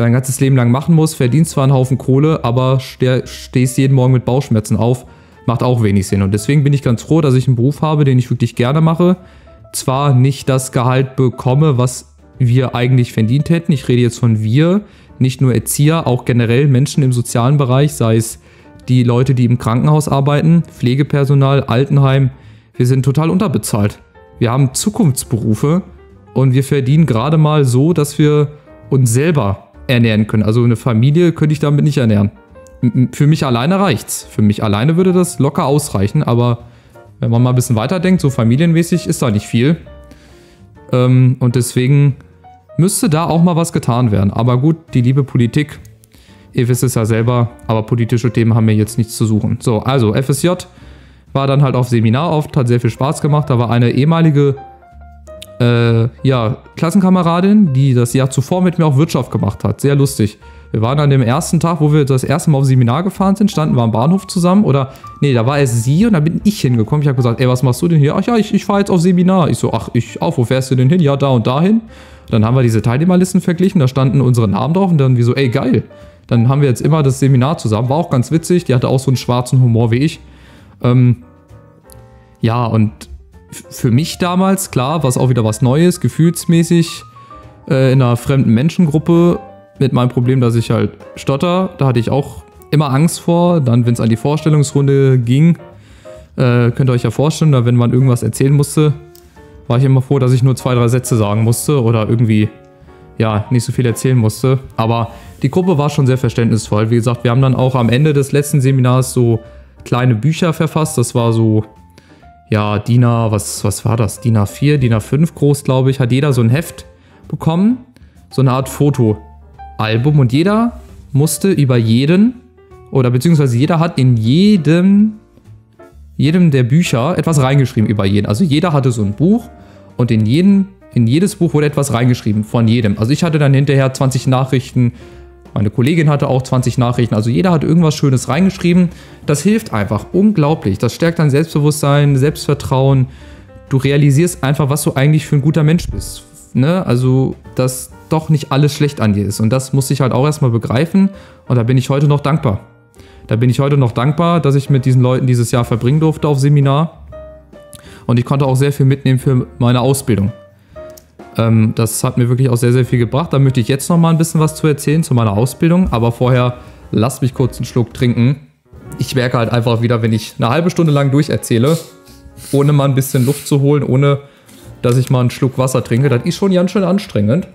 dein ganzes Leben lang machen musst, verdienst zwar einen Haufen Kohle, aber stehst jeden Morgen mit Bauchschmerzen auf, macht auch wenig Sinn. Und deswegen bin ich ganz froh, dass ich einen Beruf habe, den ich wirklich gerne mache. Zwar nicht das Gehalt bekomme, was wir eigentlich verdient hätten. Ich rede jetzt von wir, nicht nur Erzieher, auch generell Menschen im sozialen Bereich, sei es die Leute, die im Krankenhaus arbeiten, Pflegepersonal, Altenheim. Wir sind total unterbezahlt. Wir haben Zukunftsberufe und wir verdienen gerade mal so, dass wir uns selber ernähren können. Also eine Familie könnte ich damit nicht ernähren. Für mich alleine reicht's. Für mich alleine würde das locker ausreichen, aber wenn man mal ein bisschen weiterdenkt, so familienmäßig ist da nicht viel. Ähm, und deswegen müsste da auch mal was getan werden. Aber gut, die liebe Politik, ihr wisst es ja selber, aber politische Themen haben mir jetzt nichts zu suchen. So, also FSJ war dann halt auf Seminar oft, hat sehr viel Spaß gemacht. Da war eine ehemalige äh, ja, Klassenkameradin, die das Jahr zuvor mit mir auch Wirtschaft gemacht hat. Sehr lustig. Wir waren an dem ersten Tag, wo wir das erste Mal auf Seminar gefahren sind, standen wir am Bahnhof zusammen. Oder, nee, da war es sie und da bin ich hingekommen. Ich habe gesagt, ey, was machst du denn hier? Ach ja, ich, ich fahre jetzt auf Seminar. Ich so, ach, ich auch, wo fährst du denn hin? Ja, da und dahin. Dann haben wir diese Teilnehmerlisten verglichen, da standen unsere Namen drauf und dann wie so, ey, geil. Dann haben wir jetzt immer das Seminar zusammen. War auch ganz witzig. Die hatte auch so einen schwarzen Humor wie ich. Ähm, ja, und für mich damals, klar, war es auch wieder was Neues, gefühlsmäßig äh, in einer fremden Menschengruppe mit meinem Problem, dass ich halt stotter. Da hatte ich auch immer Angst vor. Dann, wenn es an die Vorstellungsrunde ging, äh, könnt ihr euch ja vorstellen, da wenn man irgendwas erzählen musste, war ich immer froh, dass ich nur zwei, drei Sätze sagen musste oder irgendwie ja nicht so viel erzählen musste. Aber die Gruppe war schon sehr verständnisvoll. Wie gesagt, wir haben dann auch am Ende des letzten Seminars so kleine Bücher verfasst. Das war so ja, DIN A, was, was war das? DIN A4, DIN A5 groß, glaube ich, hat jeder so ein Heft bekommen. So eine Art Fotoalbum. Und jeder musste über jeden, oder beziehungsweise jeder hat in jedem, jedem der Bücher etwas reingeschrieben über jeden. Also jeder hatte so ein Buch und in, jeden, in jedes Buch wurde etwas reingeschrieben von jedem. Also ich hatte dann hinterher 20 Nachrichten meine Kollegin hatte auch 20 Nachrichten. Also jeder hat irgendwas Schönes reingeschrieben. Das hilft einfach unglaublich. Das stärkt dein Selbstbewusstsein, Selbstvertrauen. Du realisierst einfach, was du eigentlich für ein guter Mensch bist. Ne? Also, dass doch nicht alles schlecht an dir ist. Und das muss ich halt auch erstmal begreifen. Und da bin ich heute noch dankbar. Da bin ich heute noch dankbar, dass ich mit diesen Leuten dieses Jahr verbringen durfte auf Seminar. Und ich konnte auch sehr viel mitnehmen für meine Ausbildung. Ähm, das hat mir wirklich auch sehr, sehr viel gebracht. Da möchte ich jetzt noch mal ein bisschen was zu erzählen zu meiner Ausbildung. Aber vorher lasst mich kurz einen Schluck trinken. Ich merke halt einfach wieder, wenn ich eine halbe Stunde lang durcherzähle, ohne mal ein bisschen Luft zu holen, ohne dass ich mal einen Schluck Wasser trinke, das ist schon ganz schön anstrengend.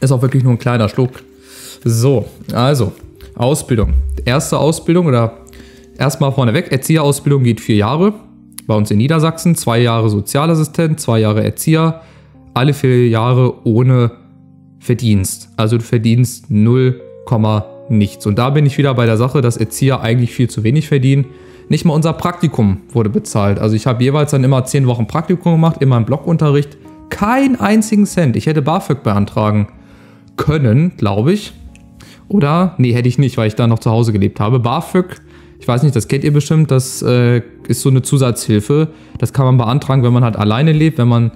Ist auch wirklich nur ein kleiner Schluck. So, also, Ausbildung. Erste Ausbildung oder erstmal vorneweg, Erzieherausbildung geht vier Jahre bei uns in Niedersachsen, zwei Jahre Sozialassistent, zwei Jahre Erzieher, alle vier Jahre ohne Verdienst. Also du verdienst 0, nichts. Und da bin ich wieder bei der Sache, dass Erzieher eigentlich viel zu wenig verdienen. Nicht mal unser Praktikum wurde bezahlt. Also ich habe jeweils dann immer zehn Wochen Praktikum gemacht, immer einen Blockunterricht. Kein einzigen Cent. Ich hätte BAföG beantragen können, glaube ich. Oder? Nee, hätte ich nicht, weil ich da noch zu Hause gelebt habe. BAföG ich weiß nicht, das kennt ihr bestimmt, das äh, ist so eine Zusatzhilfe. Das kann man beantragen, wenn man halt alleine lebt, wenn man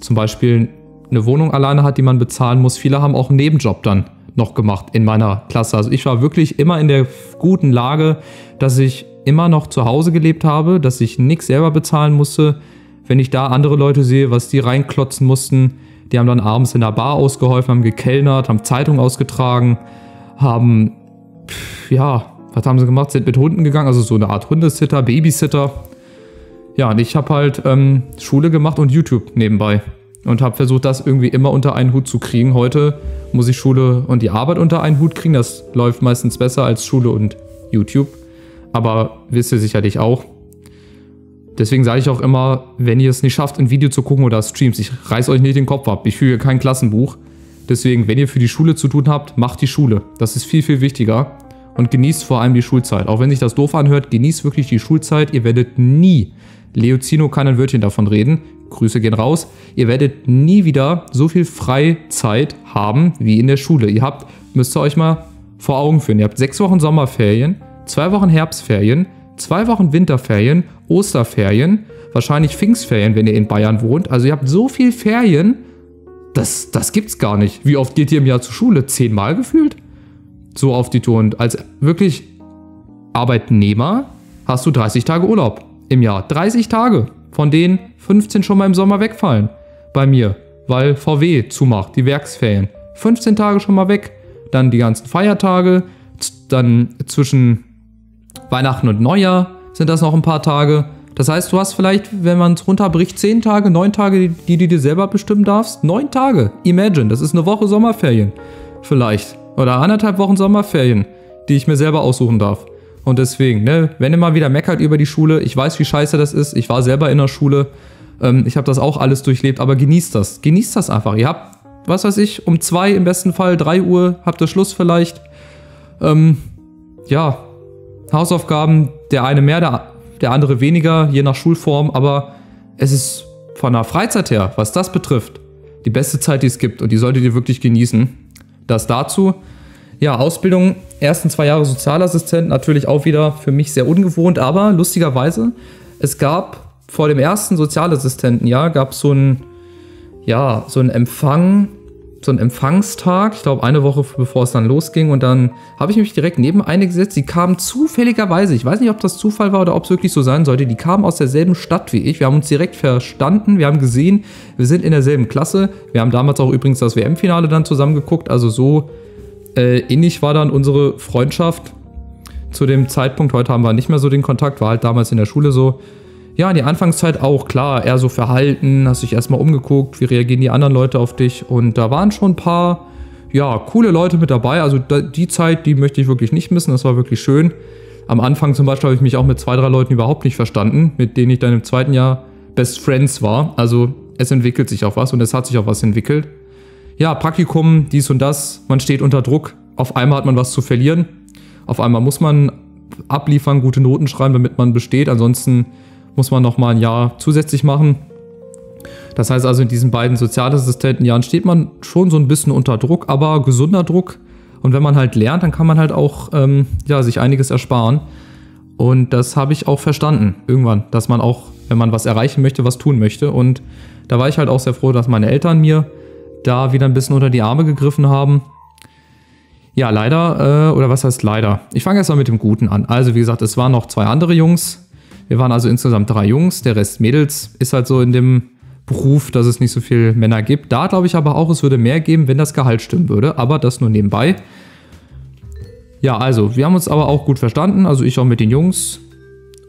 zum Beispiel eine Wohnung alleine hat, die man bezahlen muss. Viele haben auch einen Nebenjob dann noch gemacht in meiner Klasse. Also ich war wirklich immer in der guten Lage, dass ich immer noch zu Hause gelebt habe, dass ich nichts selber bezahlen musste. Wenn ich da andere Leute sehe, was die reinklotzen mussten, die haben dann abends in der Bar ausgeholfen, haben gekellnert, haben Zeitung ausgetragen, haben, ja, was haben sie gemacht? Sind mit Hunden gegangen, also so eine Art Hundesitter, Babysitter. Ja, und ich habe halt ähm, Schule gemacht und YouTube nebenbei. Und habe versucht, das irgendwie immer unter einen Hut zu kriegen. Heute muss ich Schule und die Arbeit unter einen Hut kriegen. Das läuft meistens besser als Schule und YouTube. Aber wisst ihr sicherlich auch. Deswegen sage ich auch immer, wenn ihr es nicht schafft, ein Video zu gucken oder Streams, ich reiß euch nicht den Kopf ab. Ich führe kein Klassenbuch. Deswegen, wenn ihr für die Schule zu tun habt, macht die Schule. Das ist viel, viel wichtiger und genießt vor allem die Schulzeit. Auch wenn sich das doof anhört, genießt wirklich die Schulzeit. Ihr werdet nie, Leozino kann ein Wörtchen davon reden, Grüße gehen raus, ihr werdet nie wieder so viel Freizeit haben wie in der Schule. Ihr habt, müsst ihr euch mal vor Augen führen, ihr habt sechs Wochen Sommerferien, zwei Wochen Herbstferien, zwei Wochen Winterferien, Osterferien, wahrscheinlich Pfingstferien, wenn ihr in Bayern wohnt. Also ihr habt so viel Ferien, das, das gibt's gar nicht. Wie oft geht ihr im Jahr zur Schule? Zehnmal gefühlt? So auf die Tour. Und als wirklich Arbeitnehmer hast du 30 Tage Urlaub im Jahr. 30 Tage, von denen 15 schon mal im Sommer wegfallen. Bei mir, weil VW zumacht, die Werksferien. 15 Tage schon mal weg. Dann die ganzen Feiertage. Dann zwischen Weihnachten und Neujahr sind das noch ein paar Tage. Das heißt, du hast vielleicht, wenn man es runterbricht, 10 Tage, 9 Tage, die, die du dir selber bestimmen darfst. 9 Tage. Imagine, das ist eine Woche Sommerferien. Vielleicht oder anderthalb Wochen Sommerferien, die ich mir selber aussuchen darf. Und deswegen, ne, wenn ihr mal wieder meckert über die Schule, ich weiß, wie scheiße das ist, ich war selber in der Schule, Ähm, ich habe das auch alles durchlebt, aber genießt das. Genießt das einfach. Ihr habt, was weiß ich, um zwei im besten Fall, drei Uhr habt ihr Schluss vielleicht. Ähm, ja, Hausaufgaben, der eine mehr, der, der andere weniger, je nach Schulform, aber es ist von der Freizeit her, was das betrifft, die beste Zeit, die es gibt und die solltet ihr wirklich genießen. Das dazu. Ja, Ausbildung, ersten zwei Jahre Sozialassistent, natürlich auch wieder für mich sehr ungewohnt, aber lustigerweise, es gab vor dem ersten Sozialassistentenjahr gab es so ein, ja, so ein Empfang so ein Empfangstag, ich glaube eine Woche bevor es dann losging und dann habe ich mich direkt neben eine gesetzt, die kamen zufälligerweise, ich weiß nicht, ob das Zufall war oder ob es wirklich so sein sollte, die kamen aus derselben Stadt wie ich, wir haben uns direkt verstanden, wir haben gesehen, wir sind in derselben Klasse, wir haben damals auch übrigens das WM-Finale dann zusammen geguckt, also so äh, ähnlich war dann unsere Freundschaft. Zu dem Zeitpunkt, heute haben wir nicht mehr so den Kontakt, war halt damals in der Schule so, ja, in der Anfangszeit auch, klar, eher so verhalten, hast dich erstmal umgeguckt, wie reagieren die anderen Leute auf dich und da waren schon ein paar, ja, coole Leute mit dabei. Also die Zeit, die möchte ich wirklich nicht missen, das war wirklich schön. Am Anfang zum Beispiel habe ich mich auch mit zwei, drei Leuten überhaupt nicht verstanden, mit denen ich dann im zweiten Jahr Best Friends war. Also es entwickelt sich auch was und es hat sich auch was entwickelt. Ja, Praktikum, dies und das, man steht unter Druck. Auf einmal hat man was zu verlieren. Auf einmal muss man abliefern, gute Noten schreiben, damit man besteht. Ansonsten muss man noch mal ein Jahr zusätzlich machen. Das heißt also, in diesen beiden Sozialassistentenjahren steht man schon so ein bisschen unter Druck, aber gesunder Druck. Und wenn man halt lernt, dann kann man halt auch ähm, ja, sich einiges ersparen. Und das habe ich auch verstanden irgendwann, dass man auch, wenn man was erreichen möchte, was tun möchte. Und da war ich halt auch sehr froh, dass meine Eltern mir da wieder ein bisschen unter die Arme gegriffen haben. Ja, leider, äh, oder was heißt leider? Ich fange erst mal mit dem Guten an. Also, wie gesagt, es waren noch zwei andere Jungs, wir waren also insgesamt drei Jungs, der Rest Mädels. Ist halt so in dem Beruf, dass es nicht so viele Männer gibt. Da glaube ich aber auch, es würde mehr geben, wenn das Gehalt stimmen würde. Aber das nur nebenbei. Ja, also, wir haben uns aber auch gut verstanden. Also ich auch mit den Jungs.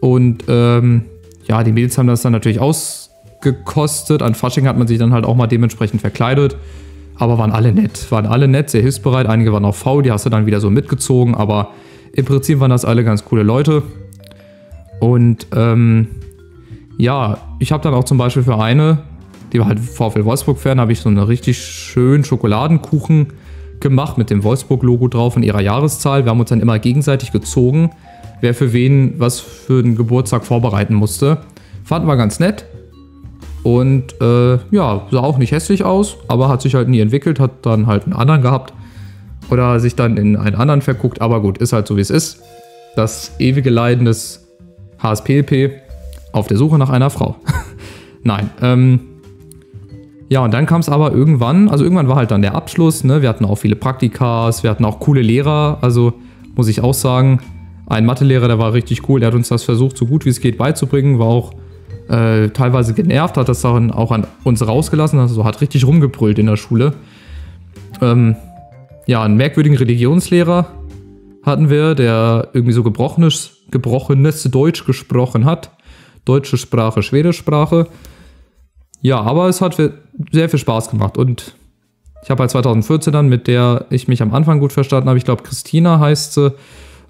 Und ähm, ja, die Mädels haben das dann natürlich ausgekostet. An Fasching hat man sich dann halt auch mal dementsprechend verkleidet. Aber waren alle nett. Waren alle nett, sehr hilfsbereit. Einige waren auch faul, die hast du dann wieder so mitgezogen. Aber im Prinzip waren das alle ganz coole Leute. Und ähm, ja, ich habe dann auch zum Beispiel für eine, die war halt VfL Wolfsburg-Fan, habe ich so einen richtig schönen Schokoladenkuchen gemacht mit dem Wolfsburg-Logo drauf und ihrer Jahreszahl. Wir haben uns dann immer gegenseitig gezogen, wer für wen was für den Geburtstag vorbereiten musste. Fanden wir ganz nett. Und äh, ja, sah auch nicht hässlich aus, aber hat sich halt nie entwickelt, hat dann halt einen anderen gehabt oder sich dann in einen anderen verguckt. Aber gut, ist halt so wie es ist. Das ewige Leiden des HSPLP auf der Suche nach einer Frau. Nein. Ähm, ja, und dann kam es aber irgendwann, also irgendwann war halt dann der Abschluss, ne? Wir hatten auch viele Praktikas, wir hatten auch coole Lehrer, also muss ich auch sagen, ein Mathelehrer, der war richtig cool, der hat uns das versucht, so gut wie es geht beizubringen, war auch äh, teilweise genervt, hat das dann auch an uns rausgelassen, also hat richtig rumgebrüllt in der Schule. Ähm, ja, einen merkwürdigen Religionslehrer hatten wir, der irgendwie so gebrochenes gebrochenes Deutsch gesprochen hat. Deutsche Sprache, Schwedisch Sprache. Ja, aber es hat sehr viel Spaß gemacht und ich habe halt 2014 dann, mit der ich mich am Anfang gut verstanden habe, ich glaube Christina heißt sie,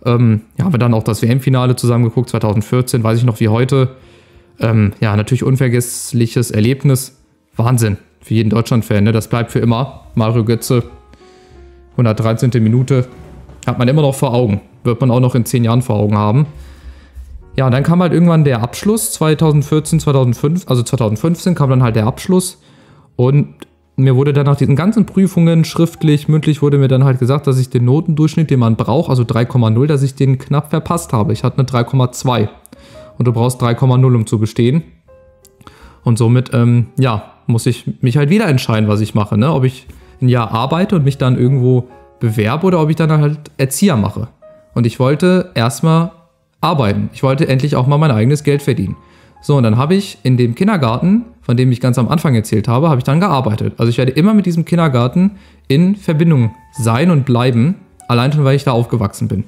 ähm, ja, haben wir dann auch das WM-Finale zusammengeguckt, 2014, weiß ich noch wie heute. Ähm, ja, natürlich unvergessliches Erlebnis. Wahnsinn für jeden Deutschland-Fan, ne? das bleibt für immer. Mario Götze, 113. Minute, hat man immer noch vor Augen wird man auch noch in zehn Jahren vor Augen haben. Ja, und dann kam halt irgendwann der Abschluss, 2014, 2005, also 2015 kam dann halt der Abschluss und mir wurde dann nach diesen ganzen Prüfungen schriftlich, mündlich wurde mir dann halt gesagt, dass ich den Notendurchschnitt, den man braucht, also 3,0, dass ich den knapp verpasst habe. Ich hatte eine 3,2 und du brauchst 3,0, um zu bestehen. Und somit, ähm, ja, muss ich mich halt wieder entscheiden, was ich mache. Ne? Ob ich ein Jahr arbeite und mich dann irgendwo bewerbe oder ob ich dann halt Erzieher mache. Und ich wollte erstmal arbeiten. Ich wollte endlich auch mal mein eigenes Geld verdienen. So, und dann habe ich in dem Kindergarten, von dem ich ganz am Anfang erzählt habe, habe ich dann gearbeitet. Also ich werde immer mit diesem Kindergarten in Verbindung sein und bleiben, allein schon, weil ich da aufgewachsen bin.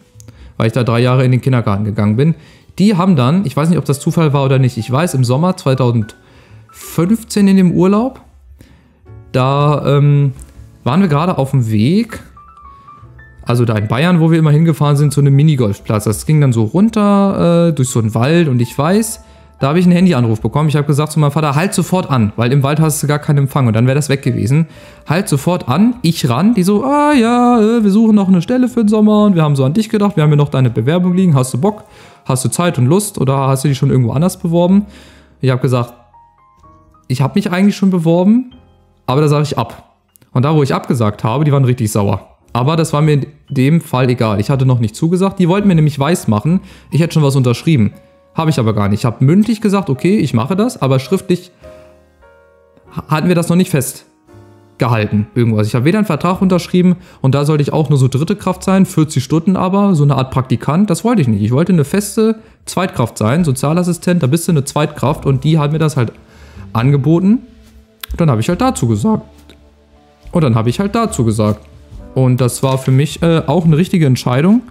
Weil ich da drei Jahre in den Kindergarten gegangen bin. Die haben dann, ich weiß nicht, ob das Zufall war oder nicht, ich weiß, im Sommer 2015 in dem Urlaub, da ähm, waren wir gerade auf dem Weg also da in Bayern, wo wir immer hingefahren sind, zu einem Minigolfplatz. Das ging dann so runter äh, durch so einen Wald und ich weiß, Da habe ich einen Handyanruf bekommen. Ich habe gesagt zu meinem Vater, halt sofort an, weil im Wald hast du gar keinen Empfang und dann wäre das weg gewesen. Halt sofort an, ich ran, die so, ah ja, äh, wir suchen noch eine Stelle für den Sommer und wir haben so an dich gedacht, wir haben hier noch deine Bewerbung liegen, hast du Bock, hast du Zeit und Lust oder hast du dich schon irgendwo anders beworben? Ich habe gesagt, ich habe mich eigentlich schon beworben, aber da sage ich ab. Und da, wo ich abgesagt habe, die waren richtig sauer. Aber das war mir in dem Fall egal. Ich hatte noch nicht zugesagt. Die wollten mir nämlich weismachen, ich hätte schon was unterschrieben. Habe ich aber gar nicht. Ich habe mündlich gesagt, okay, ich mache das, aber schriftlich hatten wir das noch nicht festgehalten. Irgendwas. Ich habe weder einen Vertrag unterschrieben und da sollte ich auch nur so dritte Kraft sein, 40 Stunden aber, so eine Art Praktikant. Das wollte ich nicht. Ich wollte eine feste Zweitkraft sein, Sozialassistent, da bist du eine Zweitkraft und die hat mir das halt angeboten. Dann habe ich halt dazu gesagt. Und dann habe ich halt dazu gesagt. Und das war für mich äh, auch eine richtige Entscheidung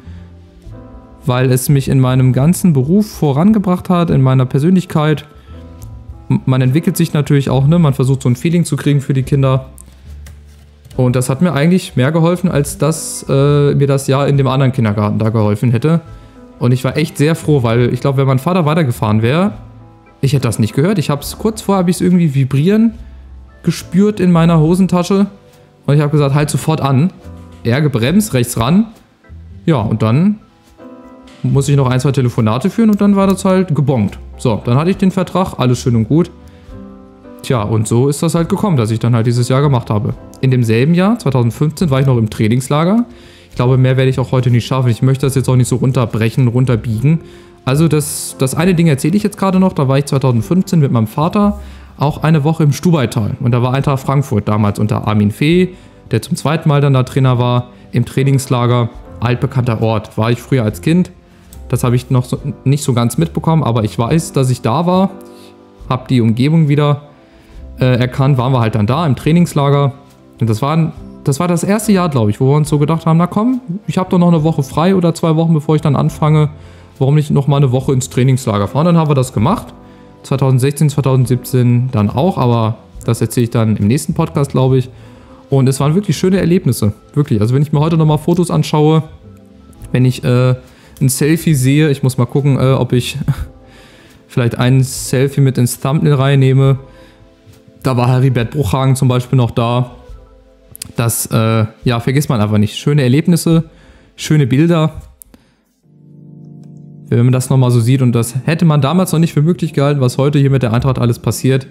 weil es mich in meinem ganzen Beruf vorangebracht hat, in meiner Persönlichkeit. Man entwickelt sich natürlich auch, ne? man versucht so ein Feeling zu kriegen für die Kinder. Und das hat mir eigentlich mehr geholfen, als dass äh, mir das Jahr in dem anderen Kindergarten da geholfen hätte. Und ich war echt sehr froh, weil ich glaube, wenn mein Vater weitergefahren wäre, ich hätte das nicht gehört. Ich habe es kurz vorher habe ich es irgendwie vibrieren gespürt in meiner Hosentasche und ich habe gesagt, halt sofort an. Er gebremst, rechts ran. Ja, und dann muss ich noch ein, zwei Telefonate führen und dann war das halt gebongt. So, dann hatte ich den Vertrag, alles schön und gut. Tja, und so ist das halt gekommen, dass ich dann halt dieses Jahr gemacht habe. In demselben Jahr, 2015, war ich noch im Trainingslager. Ich glaube, mehr werde ich auch heute nicht schaffen. Ich möchte das jetzt auch nicht so runterbrechen, runterbiegen. Also das, das eine Ding erzähle ich jetzt gerade noch. Da war ich 2015 mit meinem Vater auch eine Woche im Stubaital. Und da war Eintracht Frankfurt damals unter Armin Fee, der zum zweiten Mal dann da Trainer war, im Trainingslager. Altbekannter Ort. War ich früher als Kind. Das habe ich noch so, nicht so ganz mitbekommen, aber ich weiß, dass ich da war. Habe die Umgebung wieder äh, erkannt, waren wir halt dann da im Trainingslager. Und das war, das war das erste Jahr, glaube ich, wo wir uns so gedacht haben, na komm, ich habe doch noch eine Woche frei oder zwei Wochen, bevor ich dann anfange. Warum nicht noch mal eine Woche ins Trainingslager fahren? Dann haben wir das gemacht. 2016, 2017 dann auch, aber das erzähle ich dann im nächsten Podcast, glaube ich. Und es waren wirklich schöne Erlebnisse. Wirklich. Also wenn ich mir heute nochmal Fotos anschaue, wenn ich äh, ein Selfie sehe. Ich muss mal gucken, äh, ob ich vielleicht ein Selfie mit ins Thumbnail reinnehme. Da war Heribert Bruchhagen zum Beispiel noch da. Das, äh, ja, vergisst man einfach nicht. Schöne Erlebnisse, schöne Bilder. Wenn man das nochmal so sieht und das hätte man damals noch nicht für möglich gehalten, was heute hier mit der Eintracht alles passiert.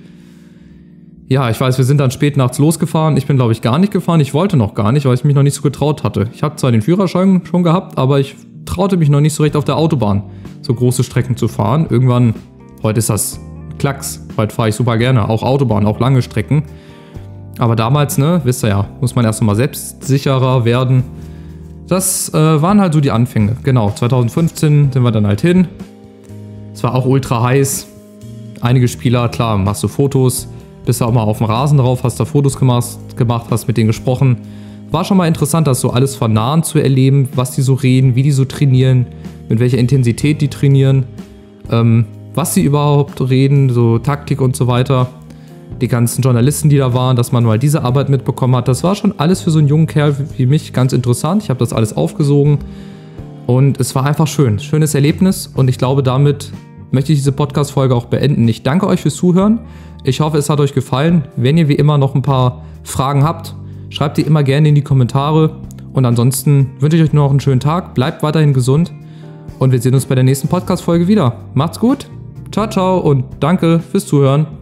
Ja, ich weiß, wir sind dann spät nachts losgefahren. Ich bin, glaube ich, gar nicht gefahren. Ich wollte noch gar nicht, weil ich mich noch nicht so getraut hatte. Ich habe zwar den Führerschein schon gehabt, aber ich traute mich noch nicht so recht auf der Autobahn so große Strecken zu fahren. Irgendwann, heute ist das Klacks, heute fahre ich super gerne, auch Autobahn, auch lange Strecken. Aber damals, ne, wisst ihr ja, muss man erst mal selbstsicherer werden. Das äh, waren halt so die Anfänge. Genau, 2015 sind wir dann halt hin. Es war auch ultra heiß. Einige Spieler, klar, machst du Fotos, bist du auch mal auf dem Rasen drauf, hast da Fotos gemacht, gemacht hast mit denen gesprochen. War schon mal interessant, das so alles von nahen zu erleben, was die so reden, wie die so trainieren, mit welcher Intensität die trainieren, ähm, was sie überhaupt reden, so Taktik und so weiter. Die ganzen Journalisten, die da waren, dass man mal diese Arbeit mitbekommen hat, das war schon alles für so einen jungen Kerl wie mich ganz interessant. Ich habe das alles aufgesogen und es war einfach schön. Schönes Erlebnis und ich glaube, damit möchte ich diese Podcast-Folge auch beenden. Ich danke euch fürs Zuhören. Ich hoffe, es hat euch gefallen. Wenn ihr wie immer noch ein paar Fragen habt, Schreibt die immer gerne in die Kommentare. Und ansonsten wünsche ich euch noch einen schönen Tag. Bleibt weiterhin gesund. Und wir sehen uns bei der nächsten Podcast-Folge wieder. Macht's gut. Ciao, ciao und danke fürs Zuhören.